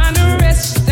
find a rest.